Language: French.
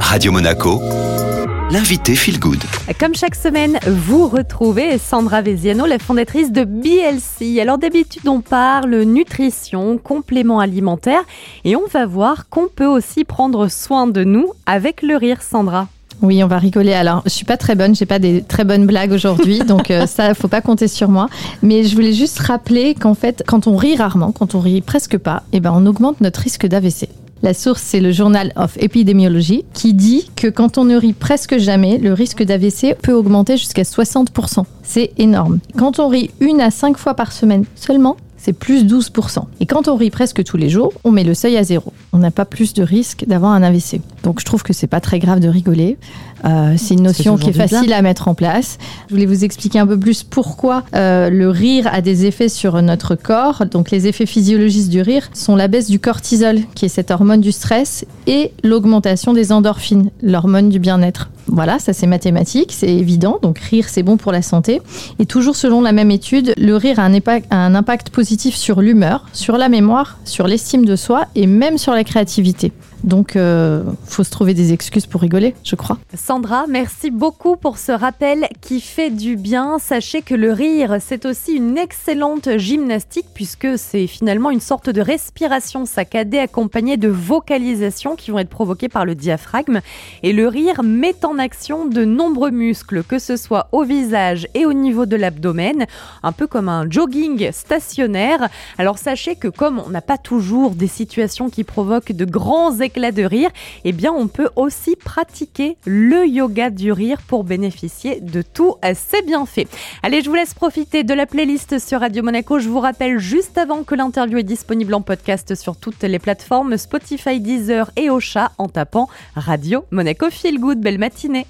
Radio Monaco, l'invité Feel Good. Comme chaque semaine, vous retrouvez Sandra Veziano, la fondatrice de BLC. Alors d'habitude, on parle nutrition, compléments alimentaires et on va voir qu'on peut aussi prendre soin de nous avec le rire, Sandra. Oui, on va rigoler. Alors, je suis pas très bonne, j'ai pas des très bonnes blagues aujourd'hui, donc euh, ça, faut pas compter sur moi. Mais je voulais juste rappeler qu'en fait, quand on rit rarement, quand on rit presque pas, eh ben, on augmente notre risque d'AVC. La source, c'est le Journal of Epidemiology, qui dit que quand on ne rit presque jamais, le risque d'AVC peut augmenter jusqu'à 60%. C'est énorme. Quand on rit une à cinq fois par semaine seulement, c'est plus 12%. Et quand on rit presque tous les jours, on met le seuil à zéro. On n'a pas plus de risque d'avoir un AVC. Donc je trouve que c'est pas très grave de rigoler. Euh, c'est une notion qui est facile à mettre en place. Je voulais vous expliquer un peu plus pourquoi euh, le rire a des effets sur notre corps. Donc les effets physiologiques du rire sont la baisse du cortisol, qui est cette hormone du stress, et l'augmentation des endorphines, l'hormone du bien-être. Voilà, ça c'est mathématique, c'est évident. Donc rire, c'est bon pour la santé. Et toujours selon la même étude, le rire a un impact, positif sur l'humeur, sur la mémoire, sur l'estime de soi et même sur la créativité. Donc, euh, faut se trouver des excuses pour rigoler, je crois. Sandra, merci beaucoup pour ce rappel qui fait du bien. Sachez que le rire, c'est aussi une excellente gymnastique puisque c'est finalement une sorte de respiration saccadée accompagnée de vocalisations qui vont être provoquées par le diaphragme. Et le rire met en action de nombreux muscles, que ce soit au visage et au niveau de l'abdomen, un peu comme un jogging stationnaire. Alors sachez que comme on n'a pas toujours des situations qui provoquent de grands éclats de rire, eh bien on peut aussi pratiquer le yoga du rire pour bénéficier de tout ces bienfaits. Allez, je vous laisse profiter de la playlist sur Radio Monaco. Je vous rappelle juste avant que l'interview est disponible en podcast sur toutes les plateformes Spotify, Deezer et Ocha en tapant Radio Monaco Feel Good. Belle matinée. 私ね。